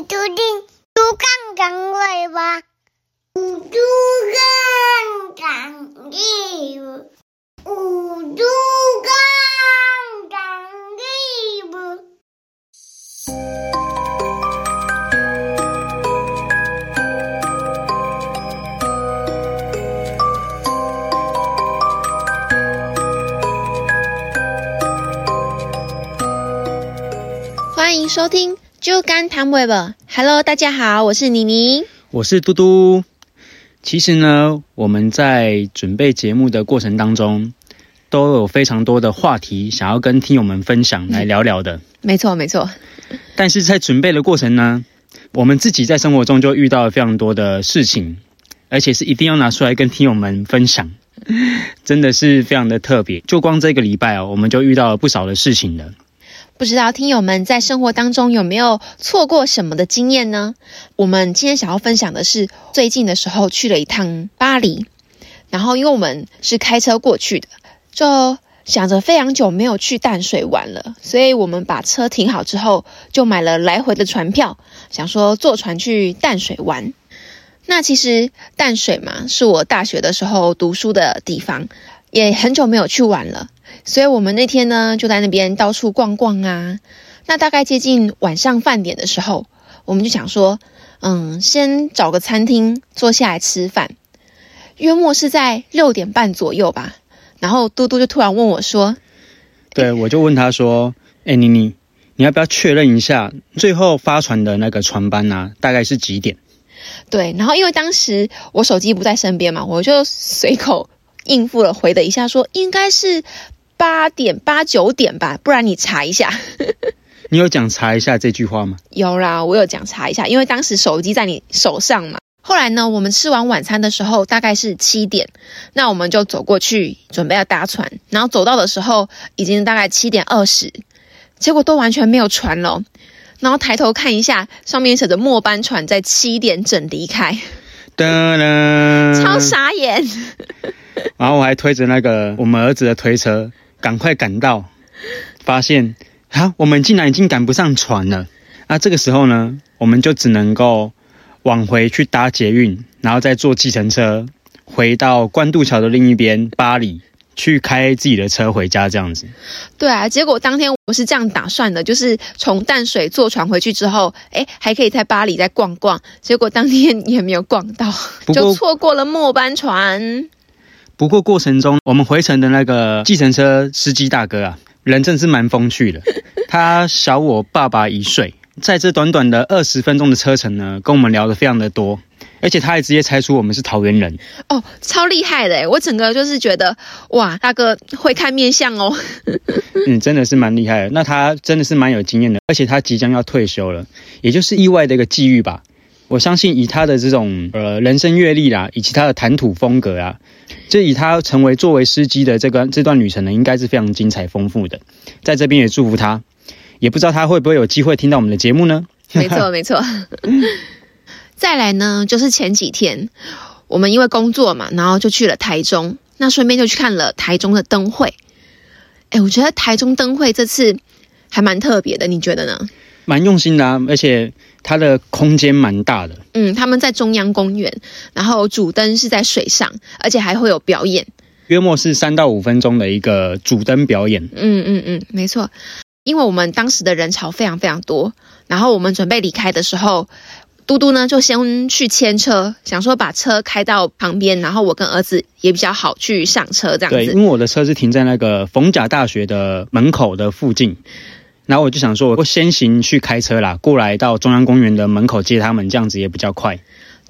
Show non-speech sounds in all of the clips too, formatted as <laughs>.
你注定猪杠杠尾巴，猪杠杠尾巴，猪杠杠尾巴。欢迎收听《就干谈尾巴》。Hello，大家好，我是妮妮。我是嘟嘟。其实呢，我们在准备节目的过程当中，都有非常多的话题想要跟听友们分享来聊聊的。没错，没错。但是在准备的过程呢，我们自己在生活中就遇到了非常多的事情，而且是一定要拿出来跟听友们分享，<laughs> 真的是非常的特别。就光这个礼拜哦，我们就遇到了不少的事情了。不知道听友们在生活当中有没有错过什么的经验呢？我们今天想要分享的是，最近的时候去了一趟巴黎，然后因为我们是开车过去的，就想着非常久没有去淡水玩了，所以我们把车停好之后，就买了来回的船票，想说坐船去淡水玩。那其实淡水嘛，是我大学的时候读书的地方，也很久没有去玩了。所以我们那天呢，就在那边到处逛逛啊。那大概接近晚上饭点的时候，我们就想说，嗯，先找个餐厅坐下来吃饭。约莫是在六点半左右吧。然后嘟嘟就突然问我说对，我就问他说：“哎、妮妮，你要不要确认一下最后发船的那个船班啊，大概是几点？”对，然后因为当时我手机不在身边嘛，我就随口应付了回的一下说，应该是八点八九点吧，不然你查一下。<laughs> 你有讲查一下这句话吗？有啦，我有讲查一下，因为当时手机在你手上嘛。后来呢，我们吃完晚餐的时候大概是七点，那我们就走过去准备要搭船，然后走到的时候已经大概七点二十，结果都完全没有船了。然后抬头看一下，上面写着末班船在七点整离开，噔噔，<laughs> 超傻眼。然后我还推着那个我们儿子的推车，赶快赶到，发现啊，我们竟然已经赶不上船了。那这个时候呢，我们就只能够往回去搭捷运，然后再坐计程车回到关渡桥的另一边巴黎，去开自己的车回家这样子。对啊，结果当天我是这样打算的，就是从淡水坐船回去之后，哎，还可以在巴黎再逛逛。结果当天也没有逛到，就错过了末班船。不过过程中，我们回程的那个计程车司机大哥啊，人真是蛮风趣的。<laughs> 他小我爸爸一岁，在这短短的二十分钟的车程呢，跟我们聊得非常的多，而且他还直接猜出我们是桃园人。哦，超厉害的！我整个就是觉得，哇，大哥会看面相哦。<laughs> 嗯，真的是蛮厉害的。那他真的是蛮有经验的，而且他即将要退休了，也就是意外的一个际遇吧。我相信以他的这种呃人生阅历啦，以及他的谈吐风格啊，就以他成为作为司机的这个这段旅程呢，应该是非常精彩丰富的。在这边也祝福他，也不知道他会不会有机会听到我们的节目呢？没错，没错。<laughs> 再来呢，就是前几天我们因为工作嘛，然后就去了台中，那顺便就去看了台中的灯会。哎，我觉得台中灯会这次还蛮特别的，你觉得呢？蛮用心的啊，而且它的空间蛮大的。嗯，他们在中央公园，然后主灯是在水上，而且还会有表演。约莫是三到五分钟的一个主灯表演。嗯嗯嗯，没错。因为我们当时的人潮非常非常多，然后我们准备离开的时候，嘟嘟呢就先去牵车，想说把车开到旁边，然后我跟儿子也比较好去上车这样对，子。因为我的车是停在那个逢甲大学的门口的附近，然后我就想说，我先行去开车啦，过来到中央公园的门口接他们，这样子也比较快。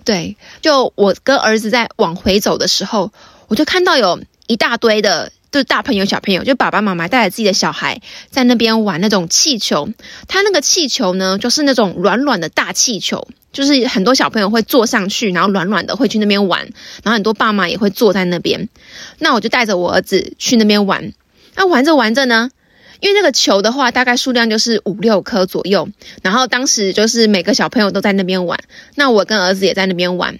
对，就我跟儿子在往回走的时候，我就看到有一大堆的，就是大朋友小朋友，就爸爸妈妈带着自己的小孩在那边玩那种气球。它那个气球呢，就是那种软软的大气球，就是很多小朋友会坐上去，然后软软的会去那边玩，然后很多爸妈也会坐在那边。那我就带着我儿子去那边玩。那玩着玩着呢，因为那个球的话，大概数量就是五六颗左右。然后当时就是每个小朋友都在那边玩，那我跟儿子也在那边玩，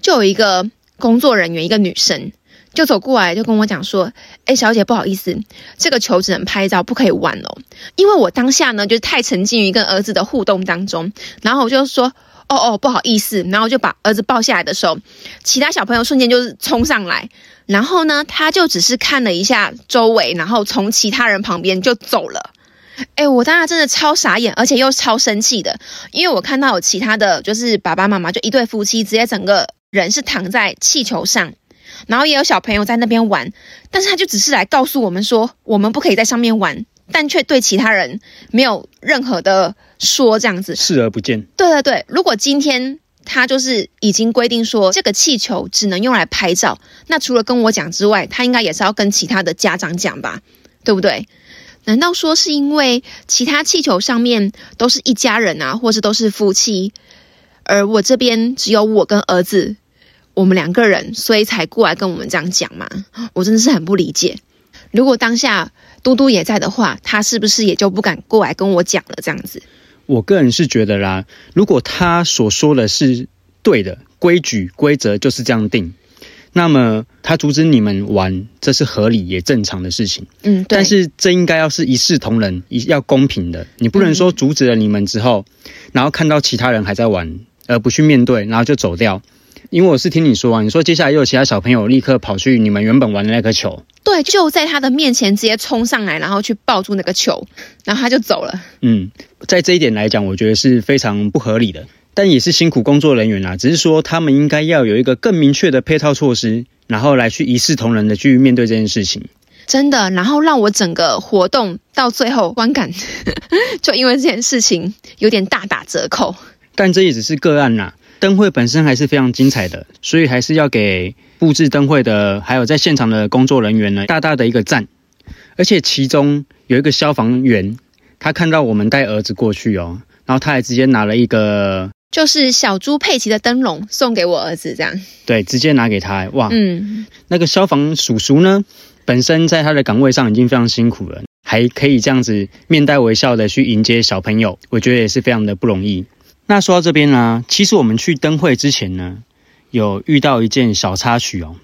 就有一个工作人员，一个女生，就走过来就跟我讲说：“哎，小姐，不好意思，这个球只能拍照，不可以玩哦。”因为我当下呢，就是太沉浸于跟儿子的互动当中，然后我就说：“哦哦，不好意思。”然后就把儿子抱下来的时候，其他小朋友瞬间就是冲上来，然后呢，他就只是看了一下周围，然后从其他人旁边就走了。哎，我当时真的超傻眼，而且又超生气的，因为我看到有其他的就是爸爸妈妈，就一对夫妻，直接整个人是躺在气球上。然后也有小朋友在那边玩，但是他就只是来告诉我们说，我们不可以在上面玩，但却对其他人没有任何的说这样子，视而不见。对对对，如果今天他就是已经规定说这个气球只能用来拍照，那除了跟我讲之外，他应该也是要跟其他的家长讲吧，对不对？难道说是因为其他气球上面都是一家人啊，或是都是夫妻，而我这边只有我跟儿子？我们两个人，所以才过来跟我们这样讲吗。我真的是很不理解。如果当下嘟嘟也在的话，他是不是也就不敢过来跟我讲了？这样子，我个人是觉得啦，如果他所说的是对的，规矩规则就是这样定，那么他阻止你们玩，这是合理也正常的事情。嗯，但是这应该要是一视同仁，一要公平的。你不能说阻止了你们之后，然后看到其他人还在玩，而不去面对，然后就走掉。因为我是听你说啊，你说接下来又有其他小朋友立刻跑去你们原本玩的那颗球，对，就在他的面前直接冲上来，然后去抱住那个球，然后他就走了。嗯，在这一点来讲，我觉得是非常不合理的，但也是辛苦工作人员啊，只是说他们应该要有一个更明确的配套措施，然后来去一视同仁的去面对这件事情。真的，然后让我整个活动到最后观感，<laughs> 就因为这件事情有点大打折扣。但这也只是个案呐。灯会本身还是非常精彩的，所以还是要给布置灯会的，还有在现场的工作人员呢，大大的一个赞。而且其中有一个消防员，他看到我们带儿子过去哦，然后他还直接拿了一个，就是小猪佩奇的灯笼送给我儿子，这样。对，直接拿给他，哇，嗯，那个消防叔叔呢，本身在他的岗位上已经非常辛苦了，还可以这样子面带微笑的去迎接小朋友，我觉得也是非常的不容易。那说到这边呢，其实我们去灯会之前呢，有遇到一件小插曲哦。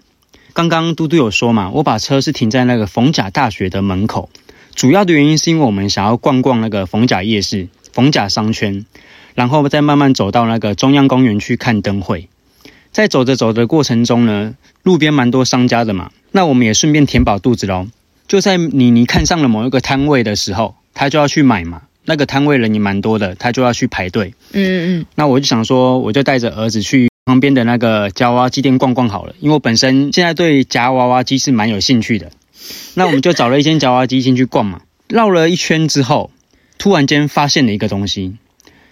刚刚嘟嘟有说嘛，我把车是停在那个逢甲大学的门口，主要的原因是因为我们想要逛逛那个逢甲夜市、逢甲商圈，然后再慢慢走到那个中央公园去看灯会。在走着走的过程中呢，路边蛮多商家的嘛，那我们也顺便填饱肚子喽。就在妮妮看上了某一个摊位的时候，她就要去买嘛。那个摊位人也蛮多的，他就要去排队。嗯嗯嗯。那我就想说，我就带着儿子去旁边的那个夹娃娃机店逛逛好了，因为我本身现在对夹娃娃机是蛮有兴趣的。那我们就找了一间夹娃娃机进去逛嘛。<laughs> 绕了一圈之后，突然间发现了一个东西，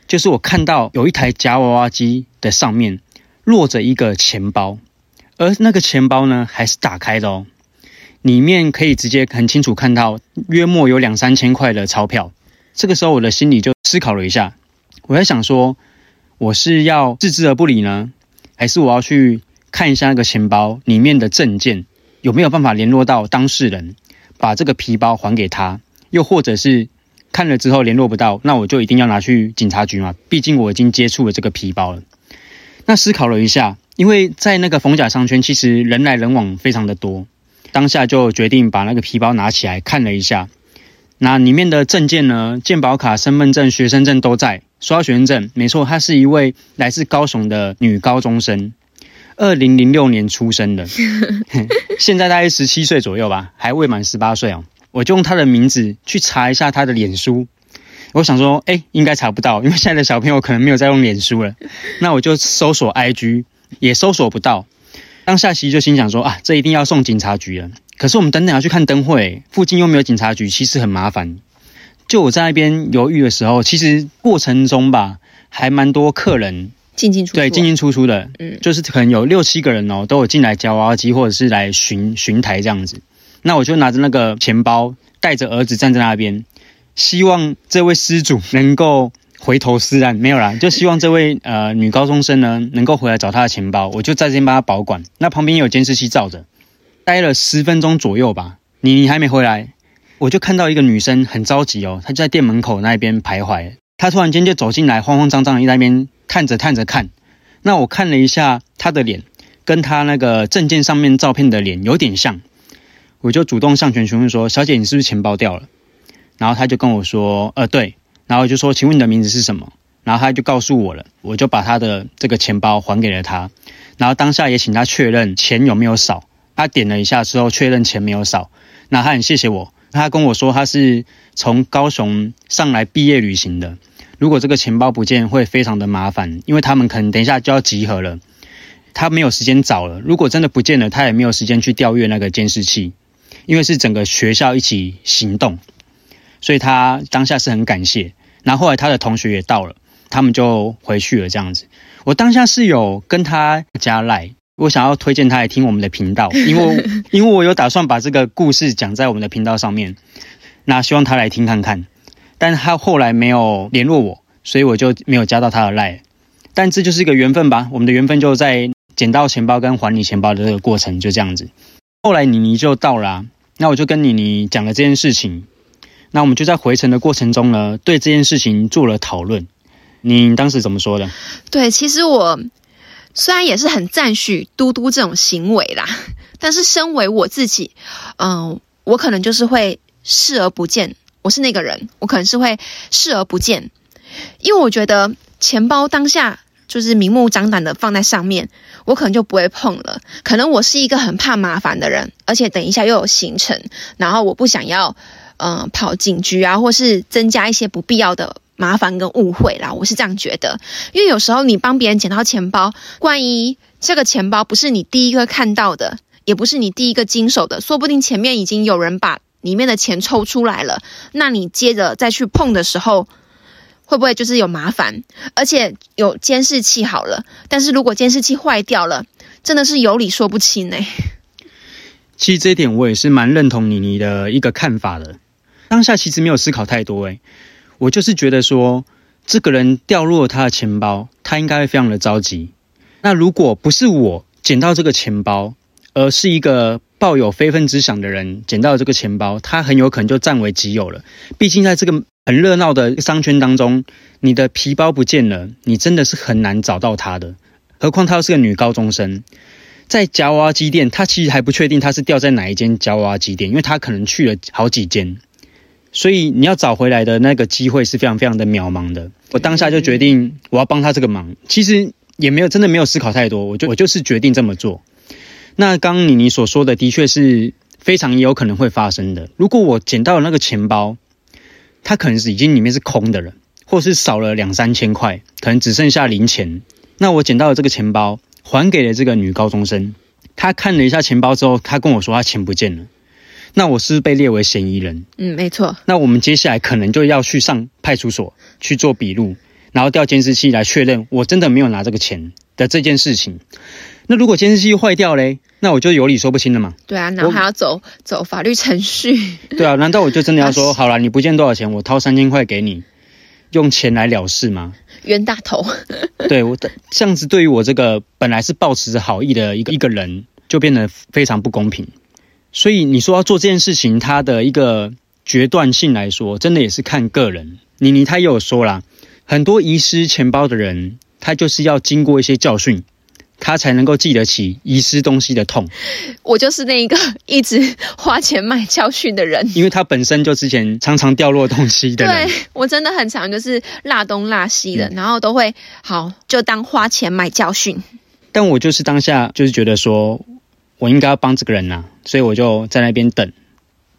就是我看到有一台夹娃娃机的上面落着一个钱包，而那个钱包呢还是打开的哦，里面可以直接很清楚看到约莫有两三千块的钞票。这个时候，我的心里就思考了一下，我在想说，我是要置之而不理呢，还是我要去看一下那个钱包里面的证件有没有办法联络到当事人，把这个皮包还给他？又或者是看了之后联络不到，那我就一定要拿去警察局嘛？毕竟我已经接触了这个皮包了。那思考了一下，因为在那个逢甲商圈，其实人来人往非常的多，当下就决定把那个皮包拿起来看了一下。那里面的证件呢？健保卡、身份证、学生证都在。刷学生证，没错，她是一位来自高雄的女高中生，二零零六年出生的，<laughs> 现在大概十七岁左右吧，还未满十八岁哦。我就用她的名字去查一下她的脸书，我想说，哎，应该查不到，因为现在的小朋友可能没有在用脸书了。那我就搜索 IG，也搜索不到。当下其实就心想说，啊，这一定要送警察局了。可是我们等等要去看灯会，附近又没有警察局，其实很麻烦。就我在那边犹豫的时候，其实过程中吧，还蛮多客人进进出出，对进进出出的，嗯，就是可能有六七个人哦，都有进来夹娃娃机或者是来巡巡台这样子。那我就拿着那个钱包，带着儿子站在那边，希望这位失主能够回头是岸。没有啦，就希望这位呃女高中生呢能够回来找她的钱包，我就在这边帮她保管。那旁边有监视器照着。待了十分钟左右吧，你还没回来，我就看到一个女生很着急哦，她就在店门口那边徘徊。她突然间就走进来，慌慌张张的在那边探着探着看。那我看了一下她的脸，跟她那个证件上面照片的脸有点像，我就主动上前询问说：“小姐，你是不是钱包掉了？”然后她就跟我说：“呃，对。”然后就说：“请问你的名字是什么？”然后他就告诉我了，我就把他的这个钱包还给了他。然后当下也请他确认钱有没有少。他点了一下之后，确认钱没有少。那他很谢谢我。他跟我说他是从高雄上来毕业旅行的。如果这个钱包不见，会非常的麻烦，因为他们可能等一下就要集合了。他没有时间找了。如果真的不见了，他也没有时间去调阅那个监视器，因为是整个学校一起行动，所以他当下是很感谢。然后后来他的同学也到了，他们就回去了。这样子，我当下是有跟他加赖，我想要推荐他来听我们的频道，<laughs> 因为因为我有打算把这个故事讲在我们的频道上面，那希望他来听看看。但他后来没有联络我，所以我就没有加到他的赖。但这就是一个缘分吧，我们的缘分就在捡到钱包跟还你钱包的这个过程，就这样子。后来妮妮就到了，那我就跟妮妮讲了这件事情。那我们就在回程的过程中呢，对这件事情做了讨论。你当时怎么说的？对，其实我虽然也是很赞许嘟嘟这种行为啦，<laughs> 但是身为我自己，嗯，我可能就是会视而不见。我是那个人，我可能是会视而不见，因为我觉得钱包当下就是明目张胆的放在上面，我可能就不会碰了。可能我是一个很怕麻烦的人，而且等一下又有行程，然后我不想要，嗯，跑警局啊，或是增加一些不必要的麻烦跟误会啦。我是这样觉得，因为有时候你帮别人捡到钱包，万一这个钱包不是你第一个看到的，也不是你第一个经手的，说不定前面已经有人把。里面的钱抽出来了，那你接着再去碰的时候，会不会就是有麻烦？而且有监视器好了，但是如果监视器坏掉了，真的是有理说不清哎。其实这一点我也是蛮认同妮妮的一个看法的。当下其实没有思考太多哎，我就是觉得说，这个人掉落了他的钱包，他应该会非常的着急。那如果不是我捡到这个钱包，而是一个。抱有非分之想的人捡到这个钱包，他很有可能就占为己有了。毕竟在这个很热闹的商圈当中，你的皮包不见了，你真的是很难找到他的。何况她又是个女高中生，在夹娃娃机店，她其实还不确定她是掉在哪一间夹娃娃机店，因为她可能去了好几间，所以你要找回来的那个机会是非常非常的渺茫的。我当下就决定我要帮她这个忙，其实也没有真的没有思考太多，我就我就是决定这么做。那刚妮妮所说的，的确是非常有可能会发生的。如果我捡到了那个钱包，它可能是已经里面是空的了，或是少了两三千块，可能只剩下零钱。那我捡到了这个钱包，还给了这个女高中生。她看了一下钱包之后，她跟我说她钱不见了。那我是被列为嫌疑人。嗯，没错。那我们接下来可能就要去上派出所去做笔录，然后调监视器来确认我真的没有拿这个钱的这件事情。那如果监视器坏掉嘞，那我就有理说不清了嘛。对啊，然后还要走走法律程序。对啊，难道我就真的要 <laughs> 说好了，你不见多少钱，我掏三千块给你，用钱来了事吗？冤大头。<laughs> 对我这样子，对于我这个本来是抱持着好意的一个一个人，就变得非常不公平。所以你说要做这件事情，它的一个决断性来说，真的也是看个人。妮妮她也有说啦，很多遗失钱包的人，他就是要经过一些教训。他才能够记得起遗失东西的痛。我就是那一个一直花钱买教训的人，因为他本身就之前常常掉落东西的人。对我真的很常就是落东落西的，然后都会好就当花钱买教训。但我就是当下就是觉得说，我应该要帮这个人呐，所以我就在那边等。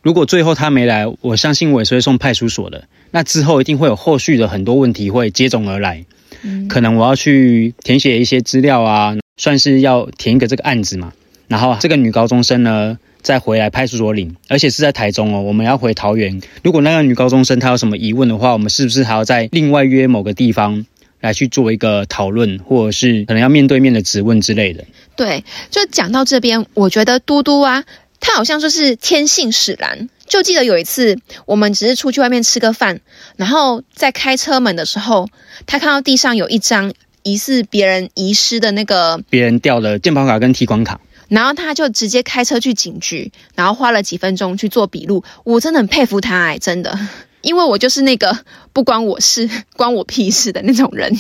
如果最后他没来，我相信我也是会送派出所的。那之后一定会有后续的很多问题会接踵而来，嗯可能我要去填写一些资料啊。算是要填一个这个案子嘛，然后这个女高中生呢再回来派出所领，而且是在台中哦，我们要回桃园。如果那个女高中生她有什么疑问的话，我们是不是还要在另外约某个地方来去做一个讨论，或者是可能要面对面的质问之类的？对，就讲到这边，我觉得嘟嘟啊，他好像就是天性使然。就记得有一次，我们只是出去外面吃个饭，然后在开车门的时候，他看到地上有一张。疑似别人遗失的那个，别人掉的健保卡跟提款卡，然后他就直接开车去警局，然后花了几分钟去做笔录。我真的很佩服他哎，真的，因为我就是那个不关我事、<laughs> 关我屁事的那种人。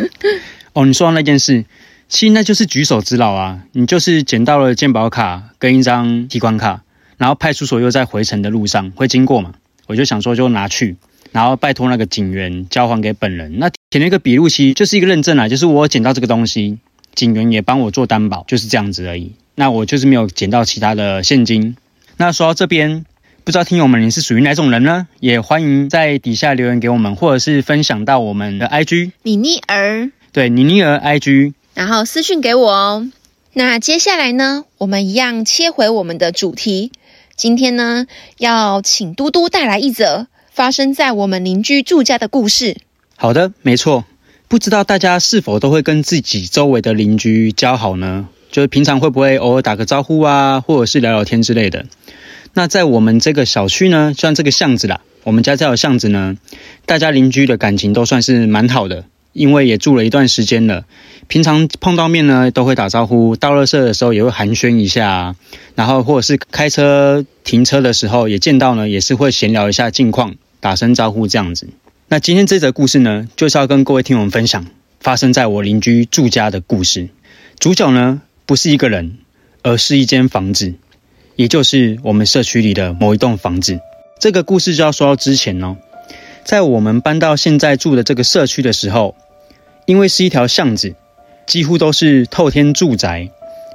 <laughs> 哦，你说到那件事，其实那就是举手之劳啊，你就是捡到了健保卡跟一张提款卡，然后派出所又在回程的路上会经过嘛，我就想说就拿去，然后拜托那个警员交还给本人。那填了一个笔录，其实就是一个认证啊，就是我捡到这个东西，警员也帮我做担保，就是这样子而已。那我就是没有捡到其他的现金。那说到这边，不知道听友们你是属于哪种人呢？也欢迎在底下留言给我们，或者是分享到我们的 IG 妮妮儿，对妮妮儿 IG。然后私讯给我哦。那接下来呢，我们一样切回我们的主题。今天呢，要请嘟嘟带来一则发生在我们邻居住家的故事。好的，没错。不知道大家是否都会跟自己周围的邻居交好呢？就是平常会不会偶尔打个招呼啊，或者是聊聊天之类的？那在我们这个小区呢，像这个巷子啦，我们家这条巷子呢，大家邻居的感情都算是蛮好的。因为也住了一段时间了，平常碰到面呢都会打招呼，到垃圾的时候也会寒暄一下，然后或者是开车停车的时候也见到呢，也是会闲聊一下近况，打声招呼这样子。那今天这则故事呢，就是要跟各位听友分享发生在我邻居住家的故事。主角呢不是一个人，而是一间房子，也就是我们社区里的某一栋房子。这个故事就要说到之前哦。在我们搬到现在住的这个社区的时候，因为是一条巷子，几乎都是透天住宅，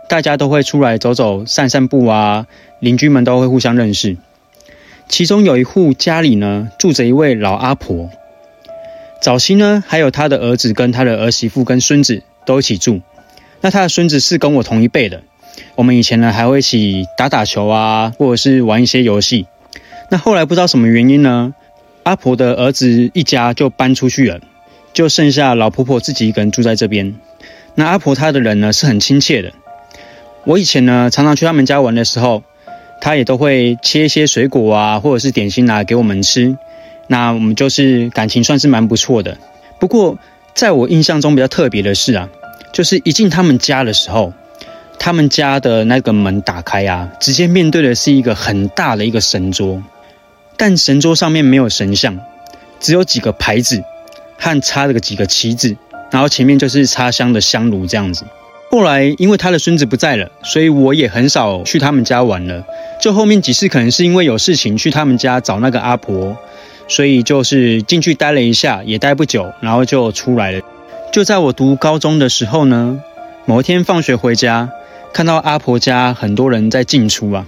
大家都会出来走走、散散步啊，邻居们都会互相认识。其中有一户家里呢，住着一位老阿婆。早期呢，还有他的儿子跟他的儿媳妇跟孙子都一起住。那他的孙子是跟我同一辈的，我们以前呢还会一起打打球啊，或者是玩一些游戏。那后来不知道什么原因呢？阿婆的儿子一家就搬出去了，就剩下老婆婆自己一个人住在这边。那阿婆她的人呢是很亲切的。我以前呢常常去他们家玩的时候，她也都会切一些水果啊，或者是点心拿给我们吃。那我们就是感情算是蛮不错的。不过在我印象中比较特别的是啊，就是一进他们家的时候，他们家的那个门打开啊，直接面对的是一个很大的一个神桌。但神桌上面没有神像，只有几个牌子和插了个几个旗子，然后前面就是插香的香炉这样子。后来因为他的孙子不在了，所以我也很少去他们家玩了。就后面几次可能是因为有事情去他们家找那个阿婆，所以就是进去待了一下，也待不久，然后就出来了。就在我读高中的时候呢，某一天放学回家，看到阿婆家很多人在进出啊，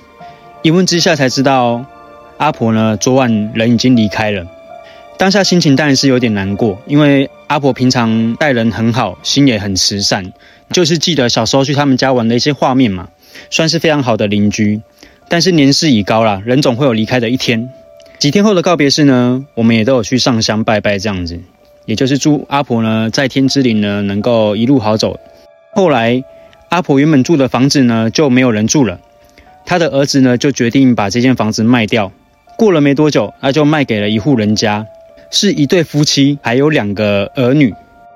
一问之下才知道。阿婆呢？昨晚人已经离开了，当下心情当然是有点难过，因为阿婆平常待人很好，心也很慈善，就是记得小时候去他们家玩的一些画面嘛，算是非常好的邻居。但是年事已高了，人总会有离开的一天。几天后的告别式呢，我们也都有去上香拜拜这样子，也就是祝阿婆呢在天之灵呢能够一路好走。后来阿婆原本住的房子呢就没有人住了，他的儿子呢就决定把这间房子卖掉。过了没多久，那就卖给了一户人家，是一对夫妻，还有两个儿女。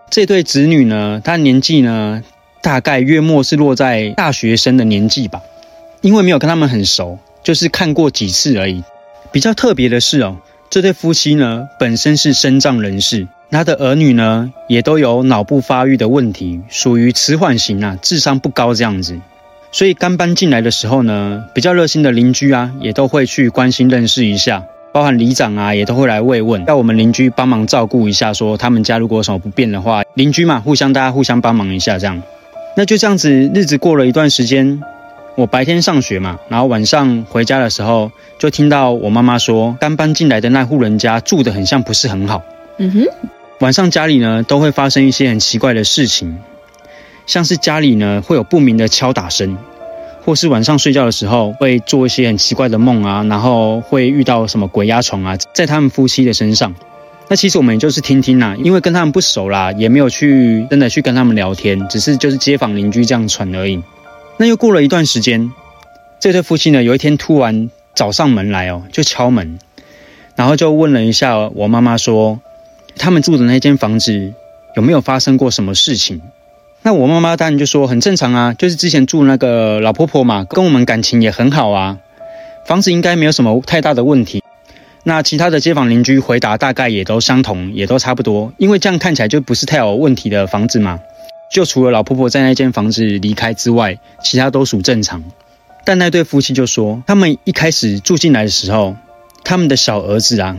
这对子女呢，他年纪呢，大概月末是落在大学生的年纪吧。因为没有跟他们很熟，就是看过几次而已。比较特别的是哦，这对夫妻呢，本身是身障人士，他的儿女呢，也都有脑部发育的问题，属于迟缓型啊，智商不高这样子。所以刚搬进来的时候呢，比较热心的邻居啊，也都会去关心认识一下，包含里长啊，也都会来慰问，要我们邻居帮忙照顾一下，说他们家如果有什么不便的话，邻居嘛，互相大家互相帮忙一下这样。那就这样子，日子过了一段时间，我白天上学嘛，然后晚上回家的时候，就听到我妈妈说，刚搬进来的那户人家住的很像不是很好。嗯哼，晚上家里呢都会发生一些很奇怪的事情。像是家里呢会有不明的敲打声，或是晚上睡觉的时候会做一些很奇怪的梦啊，然后会遇到什么鬼压床啊，在他们夫妻的身上。那其实我们也就是听听啦，因为跟他们不熟啦，也没有去真的去跟他们聊天，只是就是街坊邻居这样传而已。那又过了一段时间，这对夫妻呢有一天突然找上门来哦，就敲门，然后就问了一下我妈妈说，他们住的那间房子有没有发生过什么事情？那我妈妈当然就说很正常啊，就是之前住那个老婆婆嘛，跟我们感情也很好啊，房子应该没有什么太大的问题。那其他的街坊邻居回答大概也都相同，也都差不多，因为这样看起来就不是太有问题的房子嘛。就除了老婆婆在那间房子离开之外，其他都属正常。但那对夫妻就说，他们一开始住进来的时候，他们的小儿子啊，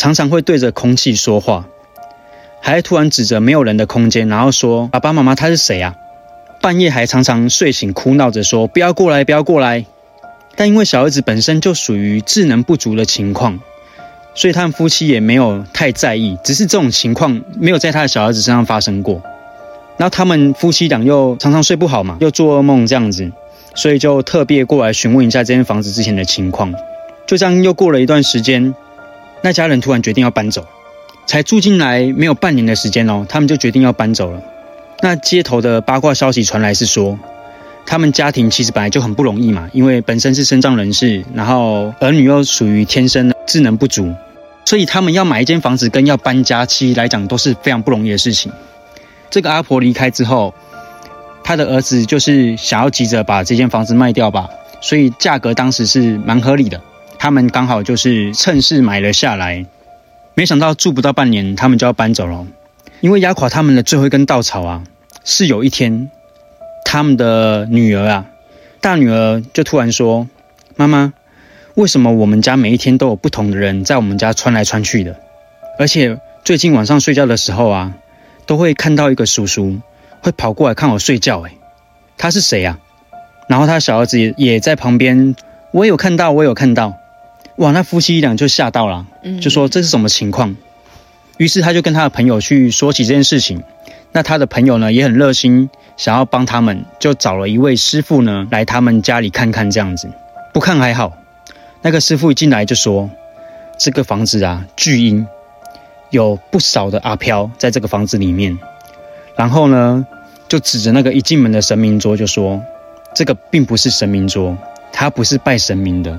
常常会对着空气说话，还突然指着没有人的空间，然后说：“爸爸妈妈，他是谁啊？”半夜还常常睡醒哭闹着说：“不要过来，不要过来。”但因为小儿子本身就属于智能不足的情况，所以他们夫妻也没有太在意，只是这种情况没有在他的小儿子身上发生过。然后他们夫妻俩又常常睡不好嘛，又做噩梦这样子。所以就特别过来询问一下这间房子之前的情况。就这样又过了一段时间，那家人突然决定要搬走。才住进来没有半年的时间哦，他们就决定要搬走了。那街头的八卦消息传来是说，他们家庭其实本来就很不容易嘛，因为本身是身障人士，然后儿女又属于天生的智能不足，所以他们要买一间房子跟要搬家，其实来讲都是非常不容易的事情。这个阿婆离开之后。他的儿子就是想要急着把这间房子卖掉吧，所以价格当时是蛮合理的。他们刚好就是趁势买了下来，没想到住不到半年，他们就要搬走了。因为压垮他们的最后一根稻草啊，是有一天，他们的女儿啊，大女儿就突然说：“妈妈，为什么我们家每一天都有不同的人在我们家穿来穿去的？而且最近晚上睡觉的时候啊，都会看到一个叔叔。”会跑过来看我睡觉，诶，他是谁呀？然后他小儿子也也在旁边，我有看到，我有看到，哇，那夫妻俩就吓到了，就说这是什么情况？于是他就跟他的朋友去说起这件事情。那他的朋友呢也很热心，想要帮他们，就找了一位师傅呢来他们家里看看这样子。不看还好，那个师傅一进来就说，这个房子啊巨阴，有不少的阿飘在这个房子里面。然后呢，就指着那个一进门的神明桌，就说：“这个并不是神明桌，它不是拜神明的，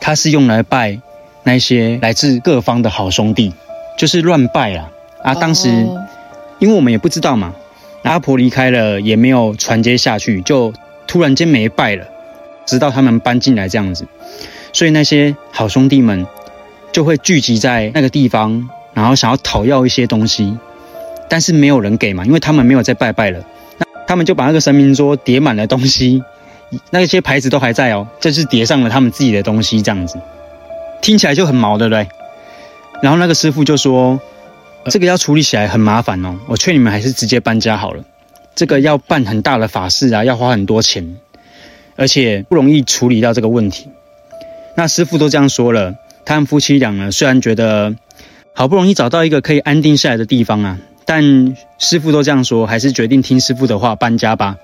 它是用来拜那些来自各方的好兄弟，就是乱拜啊！啊，当时因为我们也不知道嘛，阿婆离开了，也没有传接下去，就突然间没拜了，直到他们搬进来这样子，所以那些好兄弟们就会聚集在那个地方，然后想要讨要一些东西。”但是没有人给嘛，因为他们没有在拜拜了。那他们就把那个神明桌叠满了东西，那些牌子都还在哦，这是叠上了他们自己的东西，这样子听起来就很毛，对不对？然后那个师傅就说：“这个要处理起来很麻烦哦，我劝你们还是直接搬家好了。这个要办很大的法事啊，要花很多钱，而且不容易处理到这个问题。”那师傅都这样说了，他们夫妻俩呢，虽然觉得好不容易找到一个可以安定下来的地方啊。但师傅都这样说，还是决定听师傅的话搬家吧。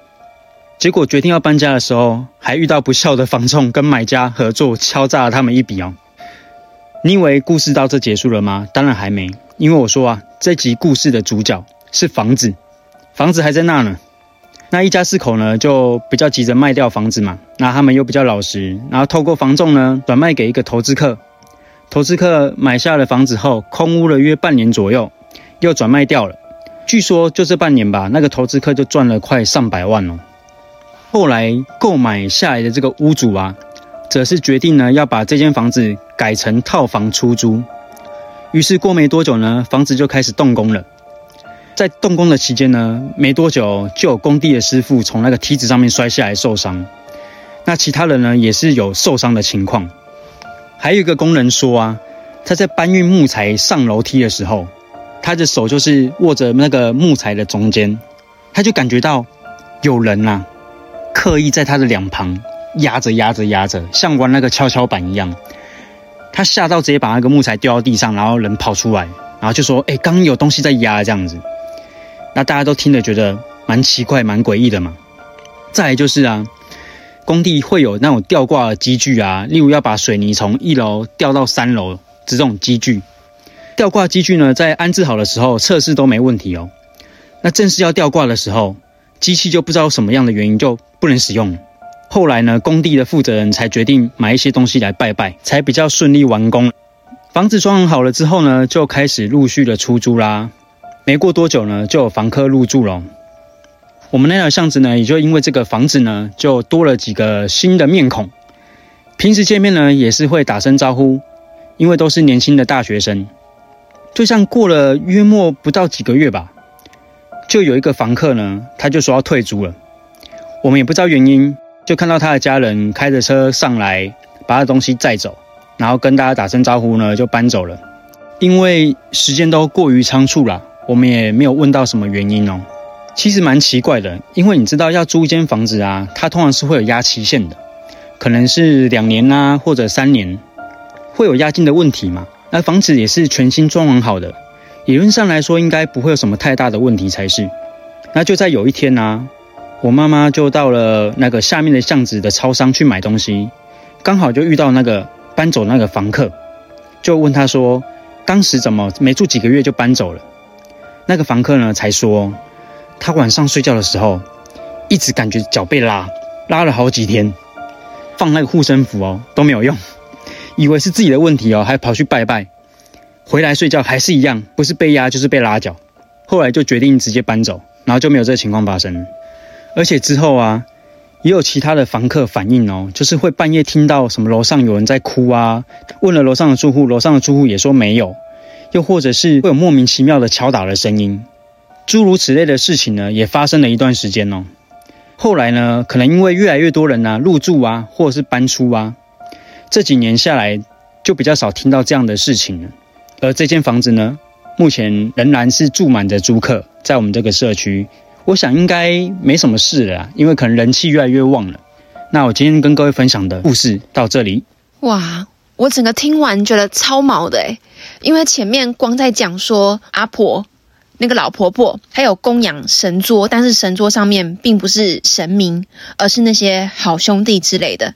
结果决定要搬家的时候，还遇到不孝的房仲跟买家合作敲诈了他们一笔哦。你以为故事到这结束了吗？当然还没，因为我说啊，这集故事的主角是房子，房子还在那呢。那一家四口呢，就比较急着卖掉房子嘛。那他们又比较老实，然后透过房仲呢转卖给一个投资客。投资客买下了房子后，空屋了约半年左右。又转卖掉了，据说就这半年吧，那个投资客就赚了快上百万哦。后来购买下来的这个屋主啊，则是决定呢要把这间房子改成套房出租。于是过没多久呢，房子就开始动工了。在动工的期间呢，没多久就有工地的师傅从那个梯子上面摔下来受伤。那其他人呢也是有受伤的情况。还有一个工人说啊，他在搬运木材上楼梯的时候。他的手就是握着那个木材的中间，他就感觉到有人呐，刻意在他的两旁压着压着压着，像玩那个跷跷板一样。他吓到直接把那个木材掉到地上，然后人跑出来，然后就说：“哎，刚刚有东西在压这样子。”那大家都听了觉得蛮奇怪、蛮诡异的嘛。再来就是啊，工地会有那种吊挂的机具啊，例如要把水泥从一楼吊到三楼这种机具。吊挂机具呢，在安置好的时候测试都没问题哦。那正式要吊挂的时候，机器就不知道什么样的原因就不能使用。后来呢，工地的负责人才决定买一些东西来拜拜，才比较顺利完工。房子装好了之后呢，就开始陆续的出租啦。没过多久呢，就有房客入住了。我们那条巷子呢，也就因为这个房子呢，就多了几个新的面孔。平时见面呢，也是会打声招呼，因为都是年轻的大学生。就像过了约莫不到几个月吧，就有一个房客呢，他就说要退租了。我们也不知道原因，就看到他的家人开着车上来，把他的东西载走，然后跟大家打声招呼呢，就搬走了。因为时间都过于仓促了，我们也没有问到什么原因哦。其实蛮奇怪的，因为你知道要租一间房子啊，它通常是会有压期限的，可能是两年啊，或者三年，会有押金的问题嘛。那房子也是全新装潢好的，理论上来说应该不会有什么太大的问题才是。那就在有一天呢，我妈妈就到了那个下面的巷子的超商去买东西，刚好就遇到那个搬走那个房客，就问他说，当时怎么没住几个月就搬走了？那个房客呢才说。他晚上睡觉的时候，一直感觉脚被拉，拉了好几天，放那个护身符哦都没有用，以为是自己的问题哦，还跑去拜拜，回来睡觉还是一样，不是被压就是被拉脚，后来就决定直接搬走，然后就没有这个情况发生。而且之后啊，也有其他的房客反映哦，就是会半夜听到什么楼上有人在哭啊，问了楼上的住户，楼上的住户也说没有，又或者是会有莫名其妙的敲打的声音。诸如此类的事情呢，也发生了一段时间哦。后来呢，可能因为越来越多人呢入住啊，或者是搬出啊，这几年下来就比较少听到这样的事情了。而这间房子呢，目前仍然是住满着租客，在我们这个社区，我想应该没什么事了，因为可能人气越来越旺了。那我今天跟各位分享的故事到这里。哇，我整个听完觉得超毛的诶，因为前面光在讲说阿婆。那个老婆婆，她有供养神桌，但是神桌上面并不是神明，而是那些好兄弟之类的。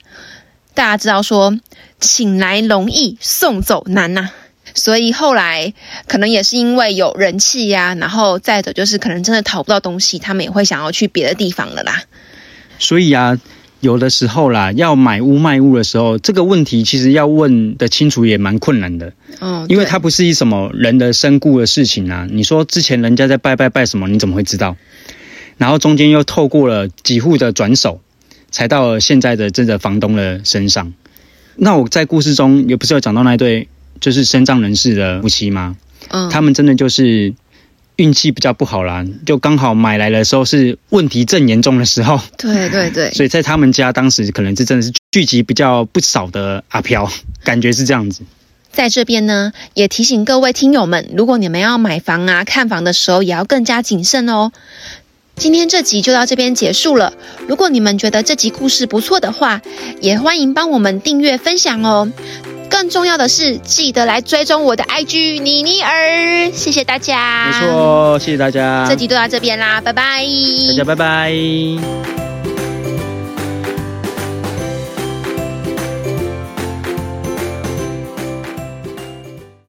大家知道说，请来容易送走难呐，所以后来可能也是因为有人气呀，然后再者就是可能真的讨不到东西，他们也会想要去别的地方了啦。所以啊。有的时候啦，要买屋卖屋的时候，这个问题其实要问的清楚也蛮困难的。哦，因为它不是一什么人的身故的事情啊。你说之前人家在拜拜拜什么，你怎么会知道？然后中间又透过了几户的转手，才到了现在的这个房东的身上。那我在故事中也不是有讲到那对就是身障人士的夫妻吗？嗯，他们真的就是。运气比较不好啦，就刚好买来的时候是问题正严重的时候。对对对，<laughs> 所以在他们家当时可能是真的是聚集比较不少的阿飘，<laughs> 感觉是这样子。在这边呢，也提醒各位听友们，如果你们要买房啊、看房的时候，也要更加谨慎哦。今天这集就到这边结束了。如果你们觉得这集故事不错的话，也欢迎帮我们订阅分享哦。更重要的是，记得来追踪我的 IG 妮妮儿，谢谢大家。没错，谢谢大家。这集就到这边啦，拜拜。大家拜拜。